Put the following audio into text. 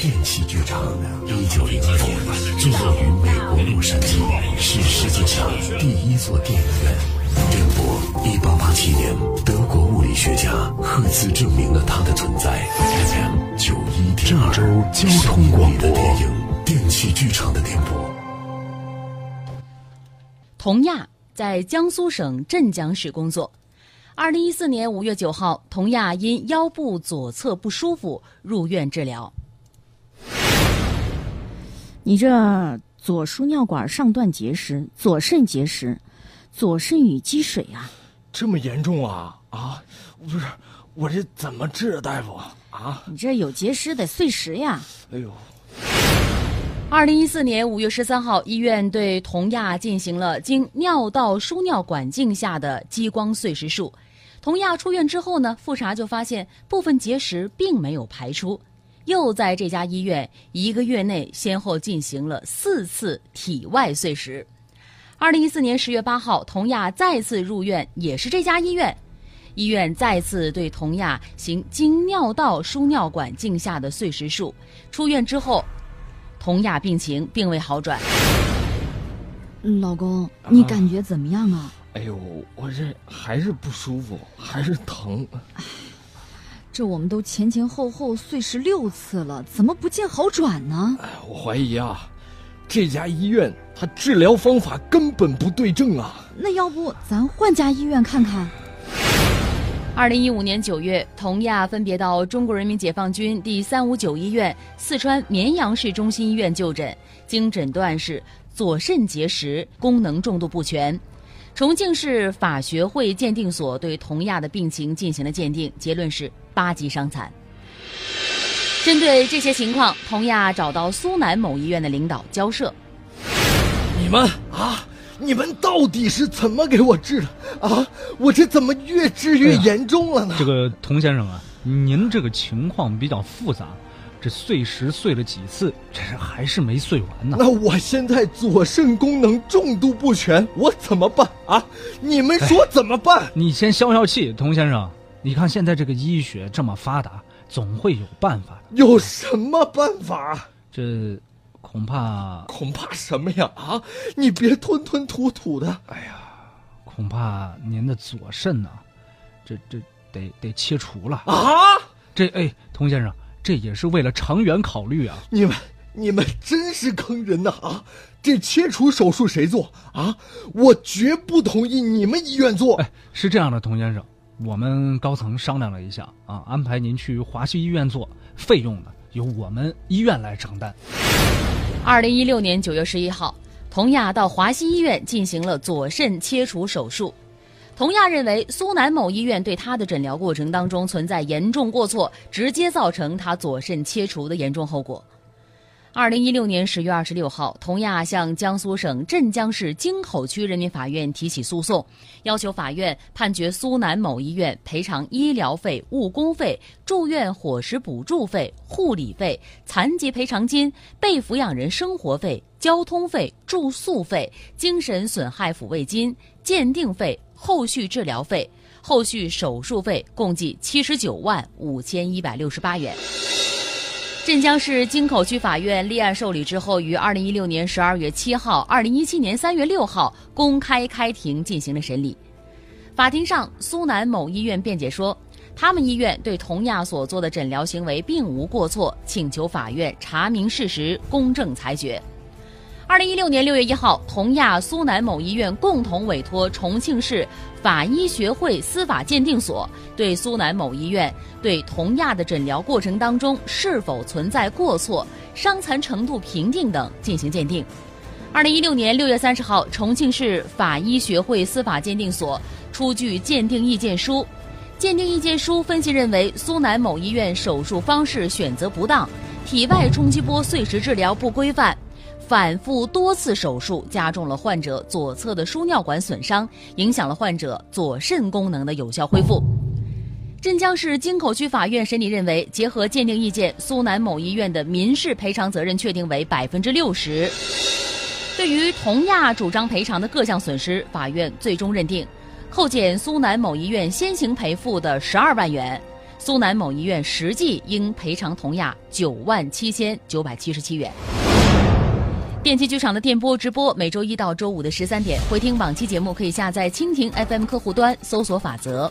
电器剧场，一九零二年坐落于美国洛杉矶，是世界上第一座电影院。电波一八八七年，德国物理学家赫兹证明了它的存在。FM 九一点二，郑州交通广播的电影电器剧场的电波。童亚在江苏省镇江市工作。二零一四年五月九号，童亚因腰部左侧不舒服入院治疗。你这左输尿管上段结石、左肾结石、左肾盂积水啊！这么严重啊啊！不是，我这怎么治啊，大夫啊？你这有结石得碎石呀！哎呦！二零一四年五月十三号，医院对童亚进行了经尿道输尿管镜下的激光碎石术。童亚出院之后呢，复查就发现部分结石并没有排出，又在这家医院一个月内先后进行了四次体外碎石。二零一四年十月八号，童亚再次入院，也是这家医院，医院再次对童亚行经尿道输尿管镜下的碎石术。出院之后，童亚病情并未好转。老公，你感觉怎么样啊？哎呦，我这还是不舒服，还是疼。这我们都前前后后碎石六次了，怎么不见好转呢？哎，我怀疑啊，这家医院它治疗方法根本不对症啊。那要不咱换家医院看看？二零一五年九月，童亚分别到中国人民解放军第三五九医院、四川绵阳市中心医院就诊，经诊断是左肾结石，功能重度不全。重庆市法学会鉴定所对童亚的病情进行了鉴定，结论是八级伤残。针对这些情况，童亚找到苏南某医院的领导交涉：“你们啊，你们到底是怎么给我治的啊？我这怎么越治越严重了呢？”这个童先生啊，您这个情况比较复杂。这碎石碎了几次，这还是没碎完呢。那我现在左肾功能重度不全，我怎么办啊？你们说怎么办？你先消消气，童先生。你看现在这个医学这么发达，总会有办法的。有什么办法？这恐怕恐怕什么呀？啊，你别吞吞吐吐的。哎呀，恐怕您的左肾呢，这这得得切除了啊。这哎，童先生。这也是为了长远考虑啊！你们，你们真是坑人呐！啊，这切除手术谁做啊？我绝不同意你们医院做。哎，是这样的，童先生，我们高层商量了一下啊，安排您去华西医院做，费用呢由我们医院来承担。二零一六年九月十一号，童亚到华西医院进行了左肾切除手术。童亚认为，苏南某医院对他的诊疗过程当中存在严重过错，直接造成他左肾切除的严重后果。二零一六年十月二十六号，童亚向江苏省镇江市京口区人民法院提起诉讼，要求法院判决苏南某医院赔偿医疗费、误工费、住院伙食补助费、护理费、残疾赔偿金、被抚养人生活费、交通费、住宿费、精神损害抚慰金、鉴定费。后续治疗费、后续手术费共计七十九万五千一百六十八元。镇江市京口区法院立案受理之后，于二零一六年十二月七号、二零一七年三月六号公开开庭进行了审理。法庭上，苏南某医院辩解说，他们医院对童亚所做的诊疗行为并无过错，请求法院查明事实，公正裁决。二零一六年六月一号，同亚、苏南某医院共同委托重庆市法医学会司法鉴定所对苏南某医院对同亚的诊疗过程当中是否存在过错、伤残程度评定等进行鉴定。二零一六年六月三十号，重庆市法医学会司法鉴定所出具鉴定意见书。鉴定意见书分析认为，苏南某医院手术方式选择不当，体外冲击波碎石治疗不规范。反复多次手术加重了患者左侧的输尿管损伤，影响了患者左肾功能的有效恢复。镇江市京口区法院审理认为，结合鉴定意见，苏南某医院的民事赔偿责任确定为百分之六十。对于同亚主张赔偿的各项损失，法院最终认定，扣减苏南某医院先行赔付的十二万元，苏南某医院实际应赔偿童亚九万七千九百七十七元。电器剧场的电波直播，每周一到周五的十三点回听往期节目，可以下载蜻蜓 FM 客户端，搜索“法则”。